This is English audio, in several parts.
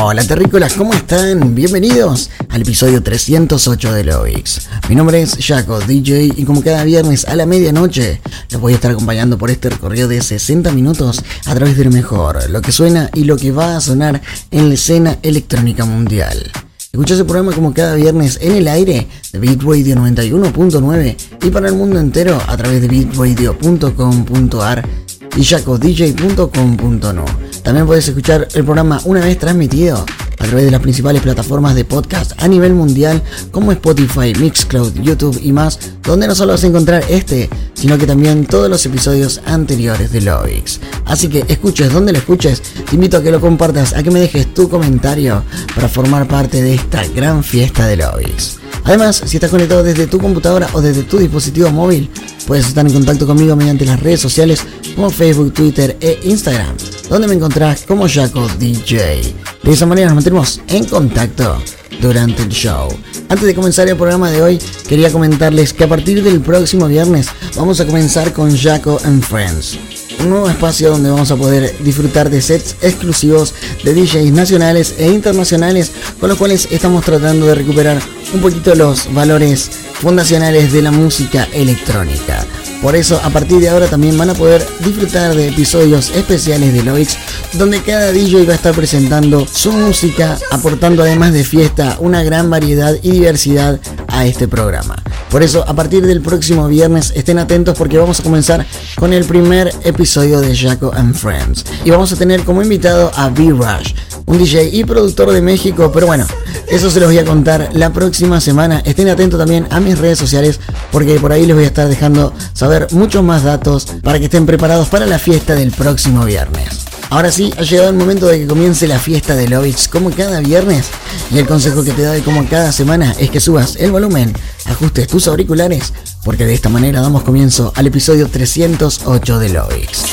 Hola terrícolas, ¿cómo están? Bienvenidos al episodio 308 de Lovix. Mi nombre es Jaco, DJ, y como cada viernes a la medianoche, los voy a estar acompañando por este recorrido de 60 minutos a través del mejor, lo que suena y lo que va a sonar en la escena electrónica mundial. Escucha ese programa como cada viernes en el aire de Beat Radio 91.9 y para el mundo entero a través de beatradio.com.ar y. También puedes escuchar el programa una vez transmitido a través de las principales plataformas de podcast a nivel mundial como Spotify, Mixcloud, YouTube y más, donde no solo vas a encontrar este, sino que también todos los episodios anteriores de Lovix. Así que escuches donde lo escuches, te invito a que lo compartas, a que me dejes tu comentario para formar parte de esta gran fiesta de Lovix. Además, si estás conectado desde tu computadora o desde tu dispositivo móvil, puedes estar en contacto conmigo mediante las redes sociales como Facebook, Twitter e Instagram, donde me encontrás como Jaco DJ. De esa manera nos mantendremos en contacto durante el show. Antes de comenzar el programa de hoy, quería comentarles que a partir del próximo viernes vamos a comenzar con Jaco and Friends un nuevo espacio donde vamos a poder disfrutar de sets exclusivos de DJs nacionales e internacionales con los cuales estamos tratando de recuperar un poquito los valores fundacionales de la música electrónica. Por eso, a partir de ahora también van a poder disfrutar de episodios especiales de Loix, donde cada DJ va a estar presentando su música, aportando además de fiesta una gran variedad y diversidad a este programa. Por eso, a partir del próximo viernes, estén atentos porque vamos a comenzar con el primer episodio de Jaco and Friends. Y vamos a tener como invitado a B-Rush, un DJ y productor de México, pero bueno, eso se los voy a contar la próxima semana. Estén atentos también a mis redes sociales porque por ahí les voy a estar dejando saber muchos más datos para que estén preparados para la fiesta del próximo viernes. Ahora sí, ha llegado el momento de que comience la fiesta de Lovix como cada viernes. Y el consejo que te doy como cada semana es que subas el volumen, ajustes tus auriculares, porque de esta manera damos comienzo al episodio 308 de Lovix.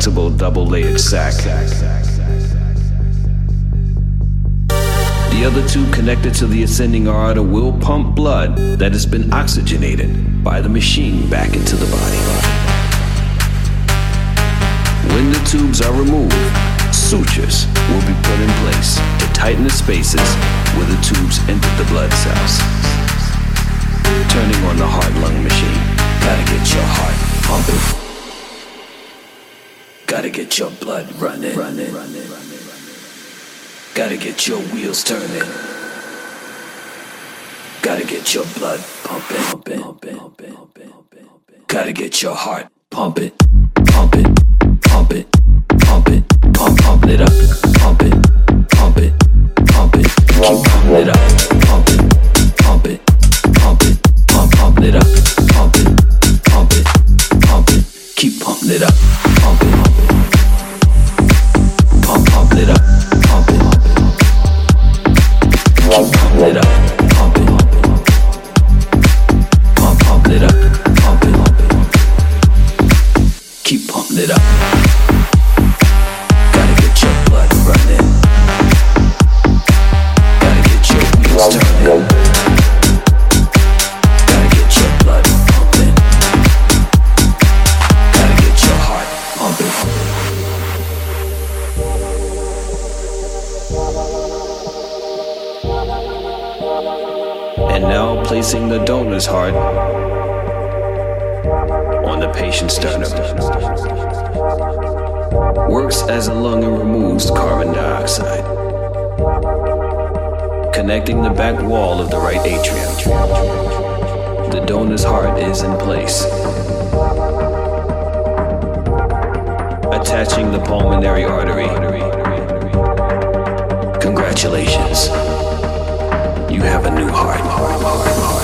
Flexible double layered sac. The other two connected to the ascending aorta will pump blood that has been oxygenated by the machine back into the body. When the tubes are removed, sutures will be put in place to tighten the spaces where the tubes enter the blood cells. Turning on the heart lung machine. Gotta get your heart pumping. Gotta get your blood running. running. Gotta get your wheels turning. Gotta get your blood pumping. pumping, pumping, pumping, pumping. Gotta get your heart pumping, pumping, pumping, pumping, pump, pumping it up, pump it, pump it, pump it, keep pumping it up, pump it, pump it, pump it, pump, pumping it up, pump it, pump it, pump it, keep pumping it up, the donor's heart on the patient's sternum. Works as a lung and removes carbon dioxide. Connecting the back wall of the right atrium. The donor's heart is in place. Attaching the pulmonary artery. Congratulations. You have a new heart. on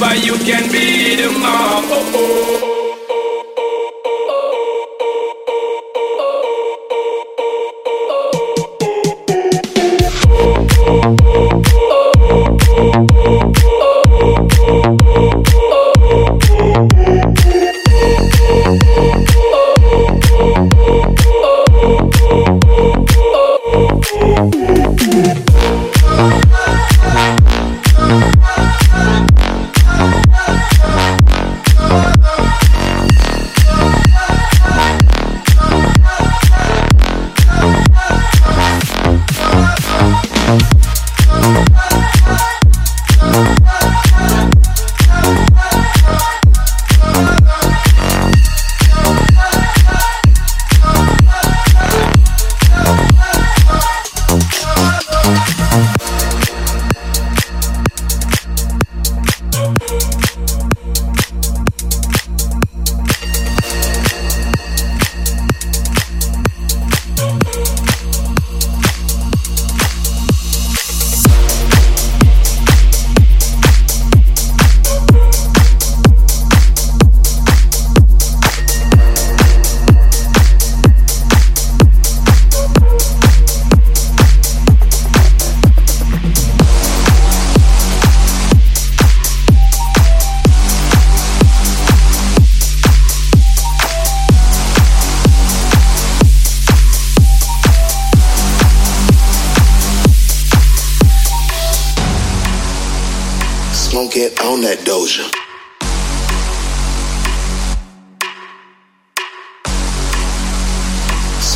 lover you can be.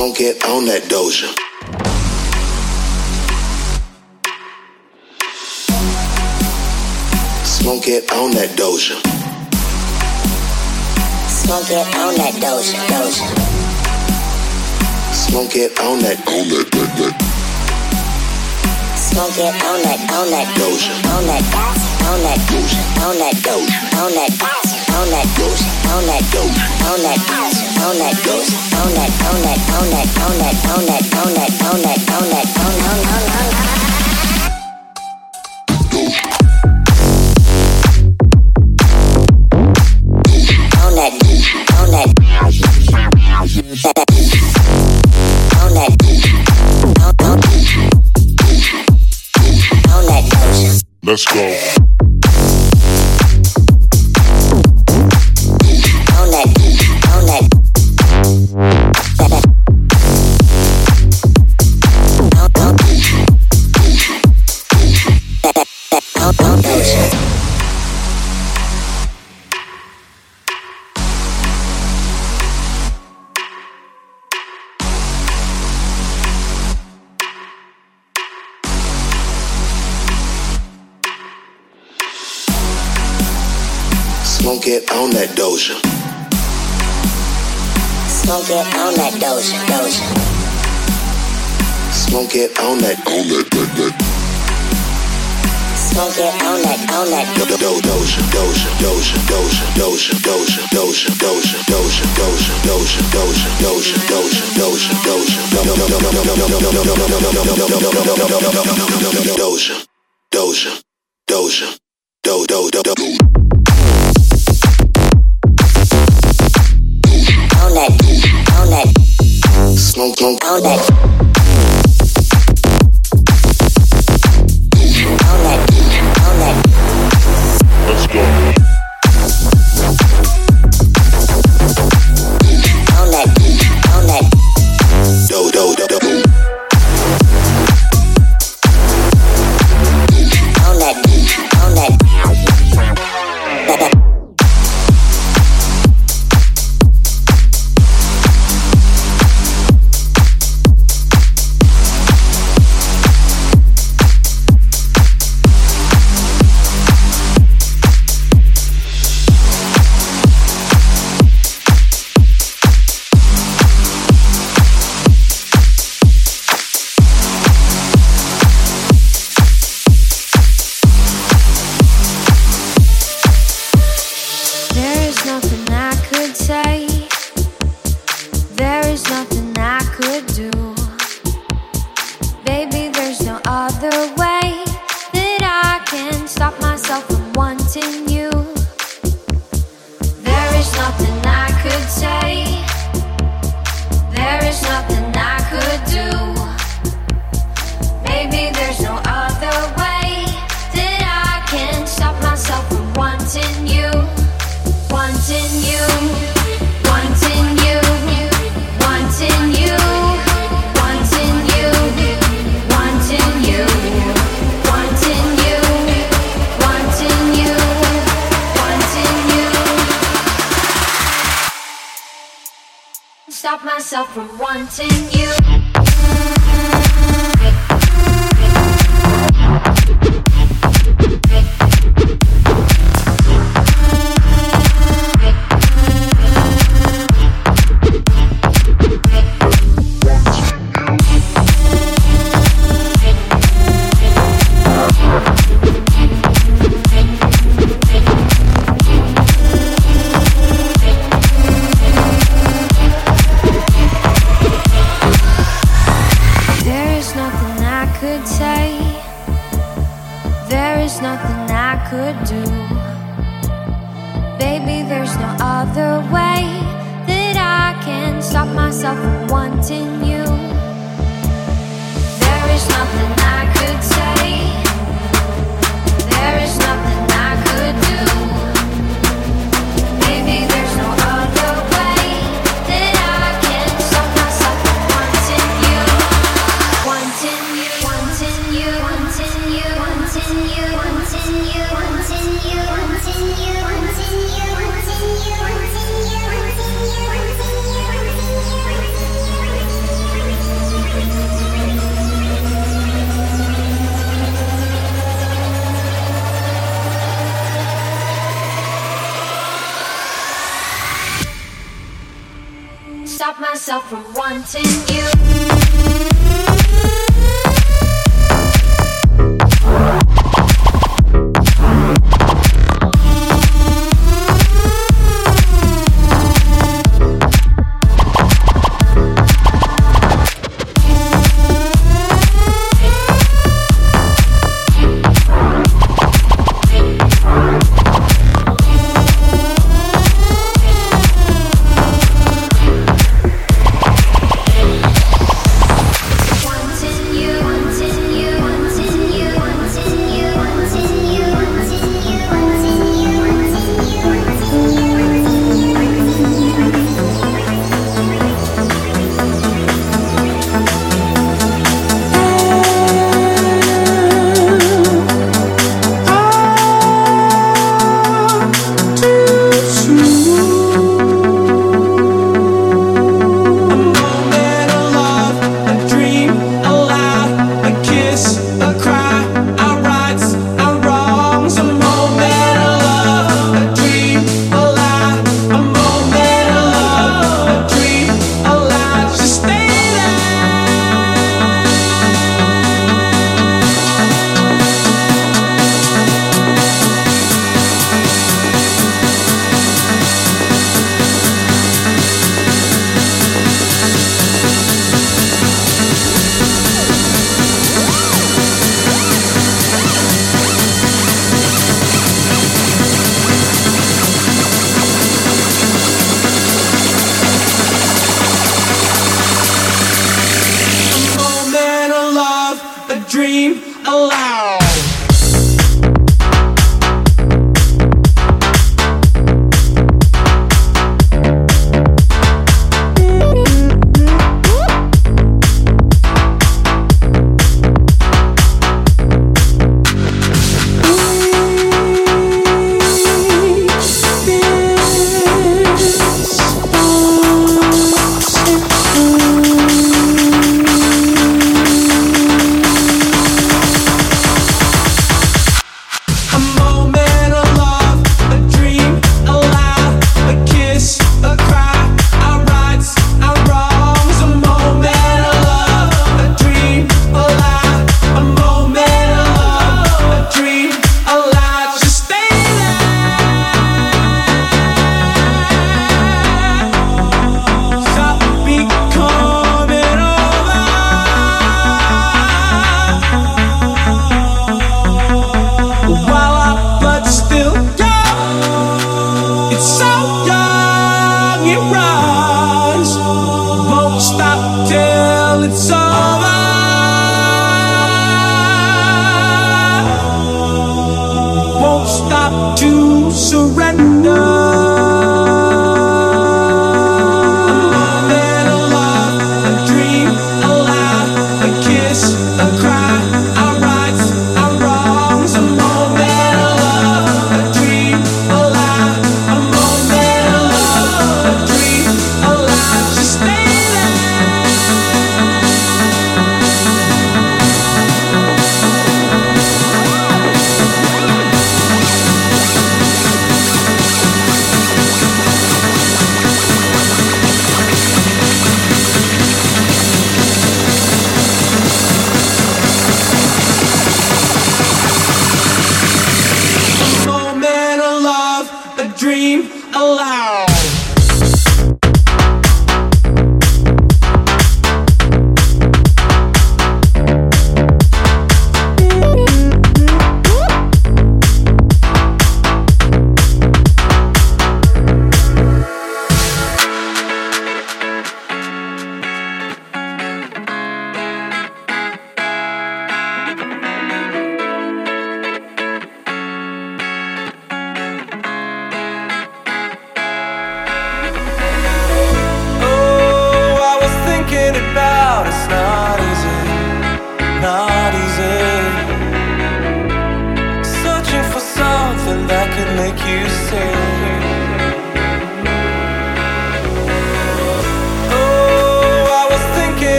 Smoke it on that doja. Smoke it on that doja. Smoke it on that doja, doja. Smoke it on that on that that that Smoke it on that, on that doja. on that on that doja, on that doja, on that on that that on that that on that that on that on that on that on that on that on that on that on that on that on that. Let's go. Smoke it on that on that that that Smoke it on that, on that. do do do doja doja doja doja doja doja doja doja doja doja doja doja doja doja doja doja doja do do do do On that, on that, smoke smoke on that.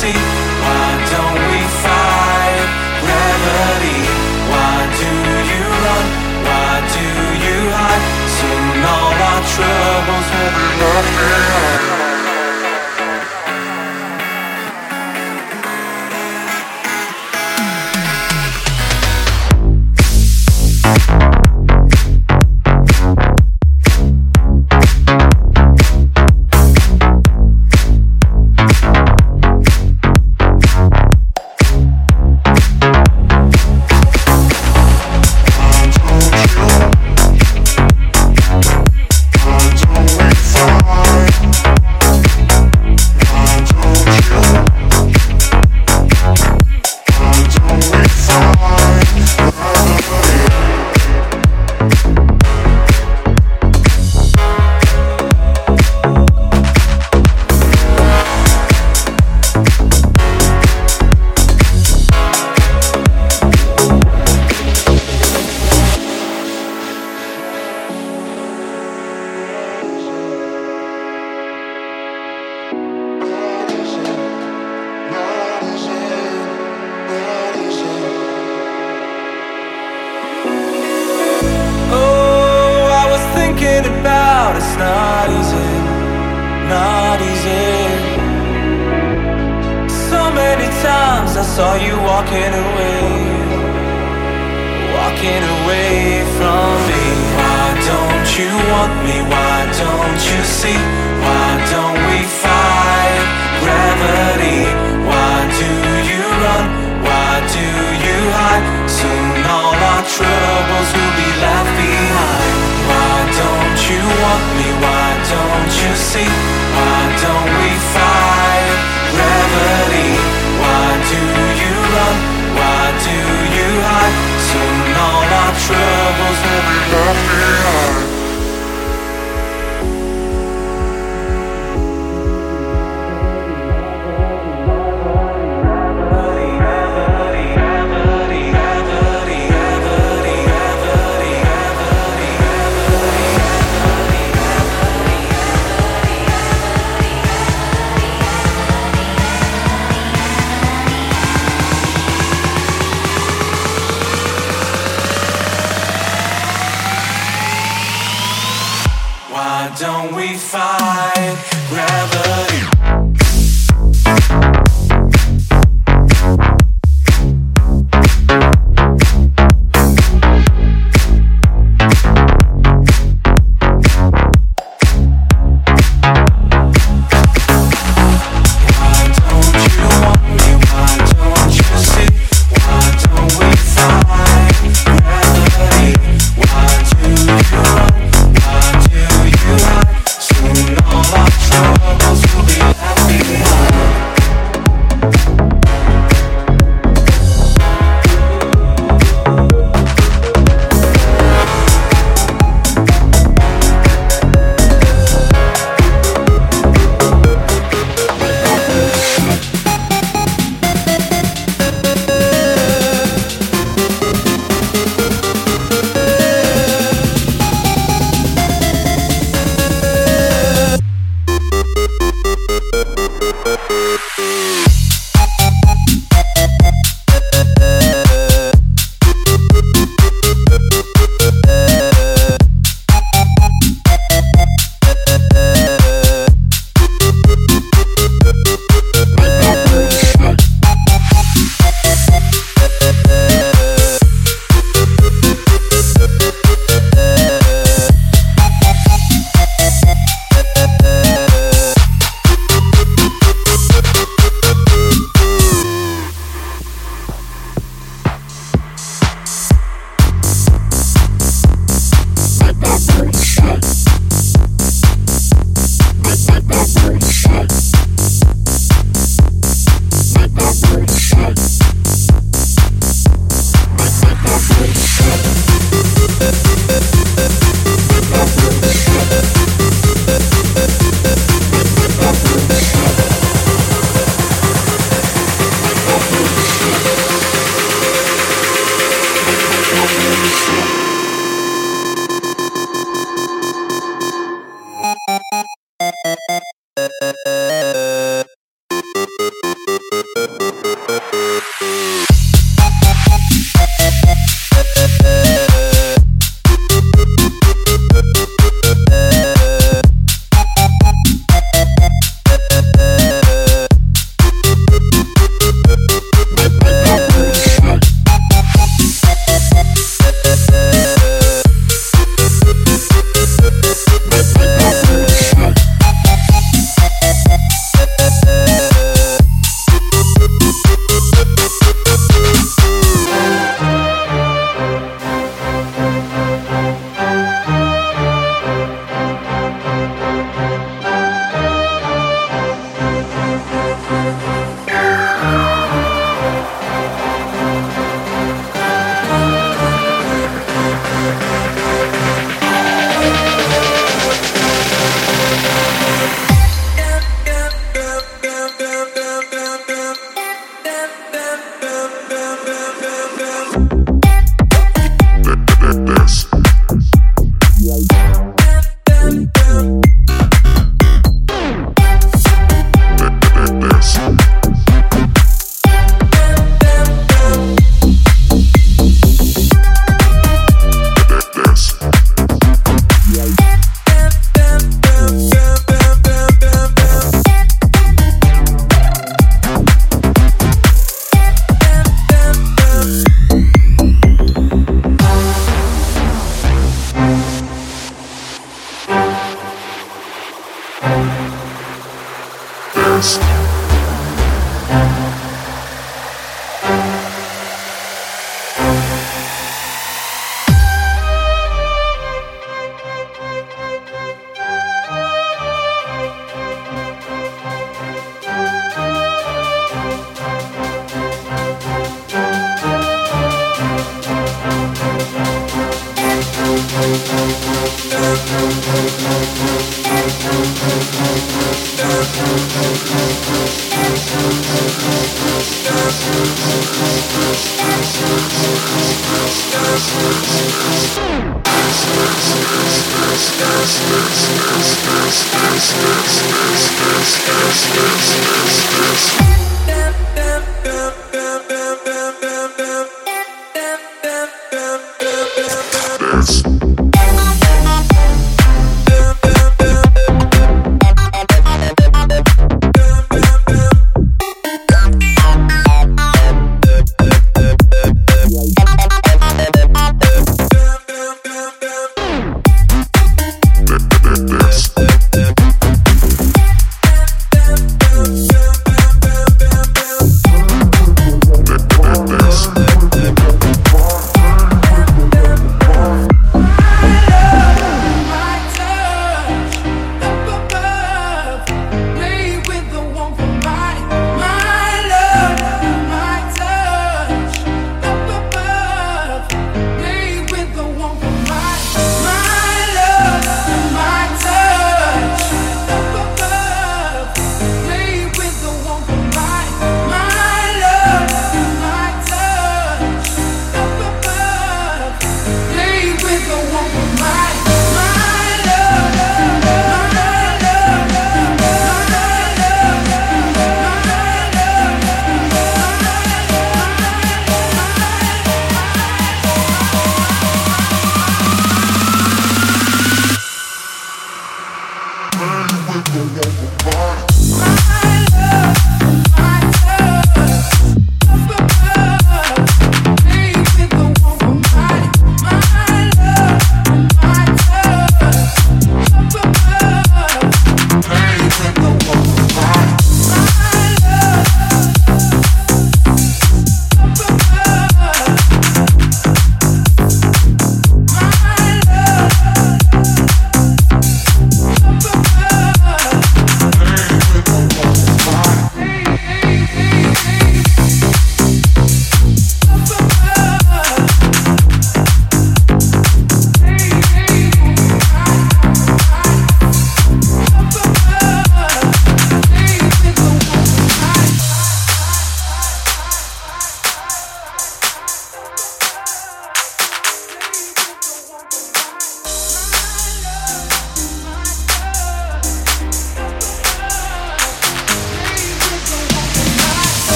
see. Thinking about it's not easy, not easy. So many times I saw you walking away, walking away from me. Why don't you want me? Why don't you see? Why don't we fight gravity? Why do you run? Why do you hide? Soon all our troubles will be see? Why don't we fight gravity? Why do you run? Why do you hide? Soon all our troubles will be left behind.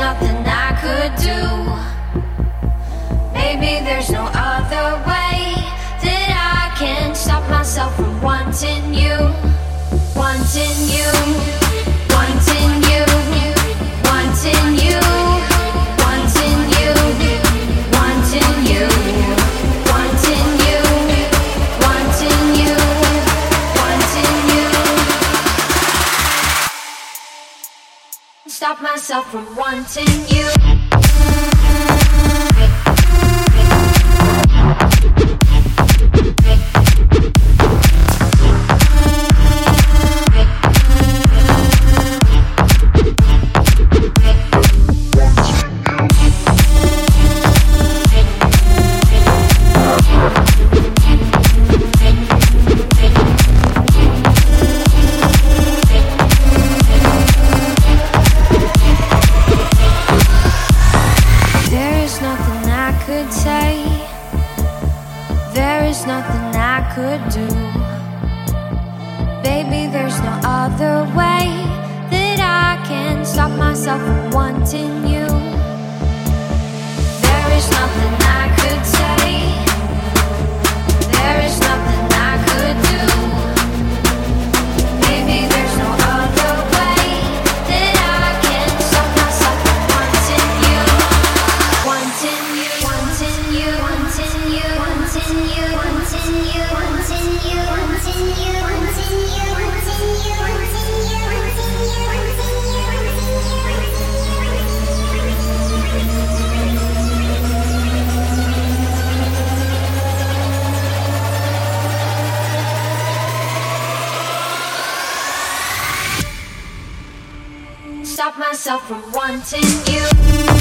nothing I could do. Maybe there's no other way that I can stop myself from wanting you, wanting you. myself from wanting you. stop myself from wanting you.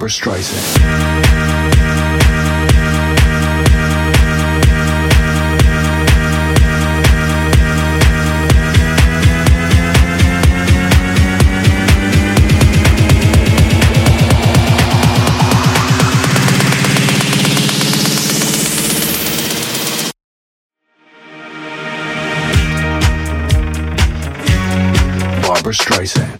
Barbra Streisand. Streisand.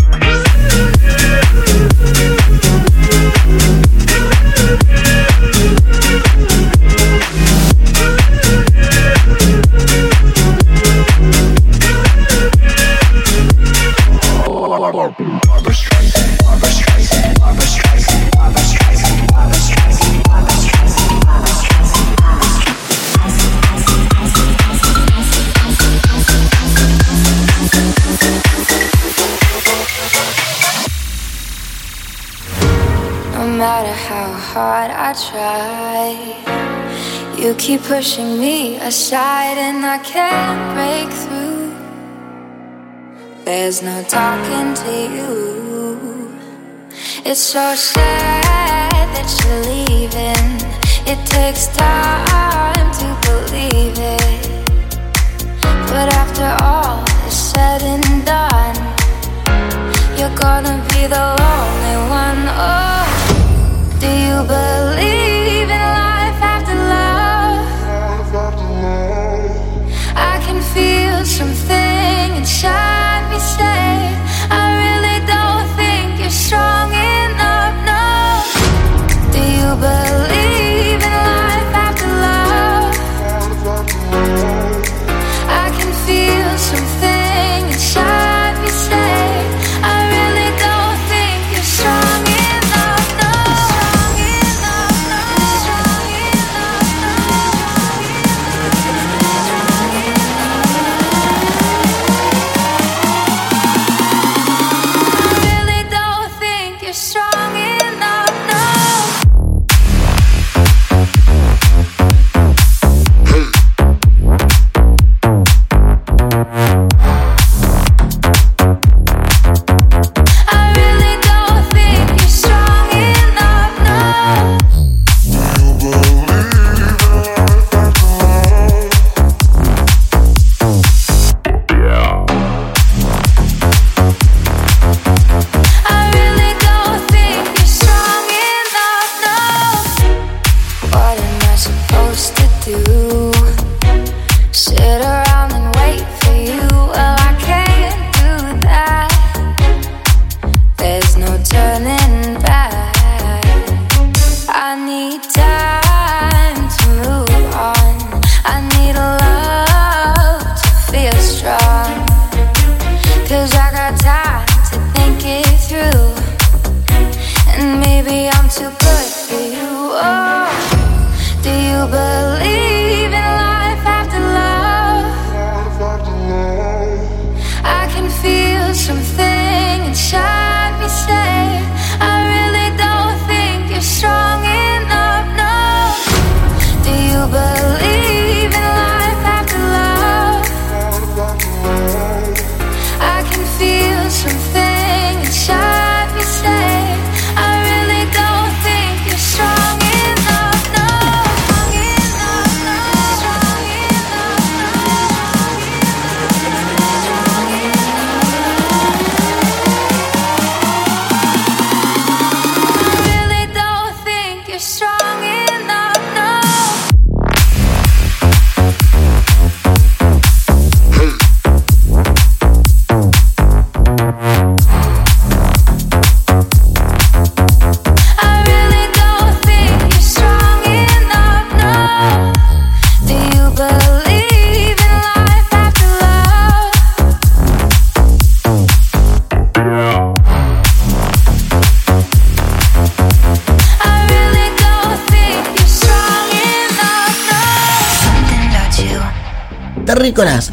keep pushing me aside and I can't break through. There's no talking to you. It's so sad that you're leaving. It takes time to believe it. But after all is said and done, you're gonna be the lonely one. Oh, do you believe? something inside.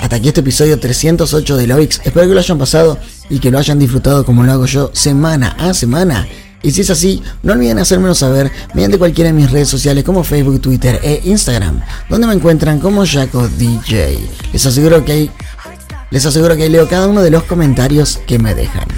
Hasta aquí este episodio 308 de Lovix. Espero que lo hayan pasado y que lo hayan disfrutado como lo hago yo semana a semana. Y si es así, no olviden hacérmelo saber mediante cualquiera de mis redes sociales como Facebook, Twitter e Instagram, donde me encuentran como Jaco DJ. Les aseguro que hay, les aseguro que leo cada uno de los comentarios que me dejan.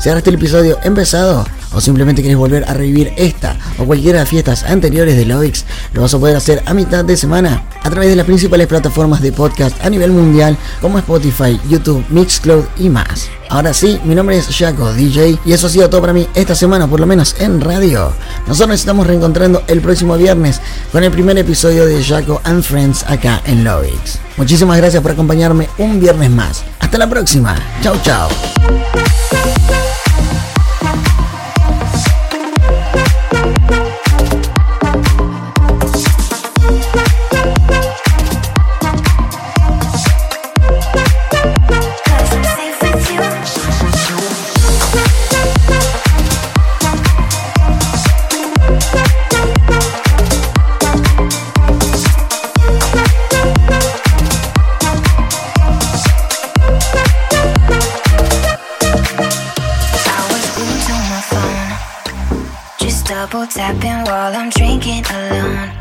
Si ahora este el episodio empezado o simplemente quieres volver a revivir esta o cualquiera de las fiestas anteriores de Lovix, lo vas a poder hacer a mitad de semana a través de las principales plataformas de podcast a nivel mundial como Spotify, YouTube, Mixcloud y más. Ahora sí, mi nombre es Jaco DJ y eso ha sido todo para mí esta semana, por lo menos en radio. Nosotros nos estamos reencontrando el próximo viernes con el primer episodio de Jaco and Friends acá en Lovix. Muchísimas gracias por acompañarme un viernes más. Hasta la próxima. Chau, chau. Tapping while I'm drinking alone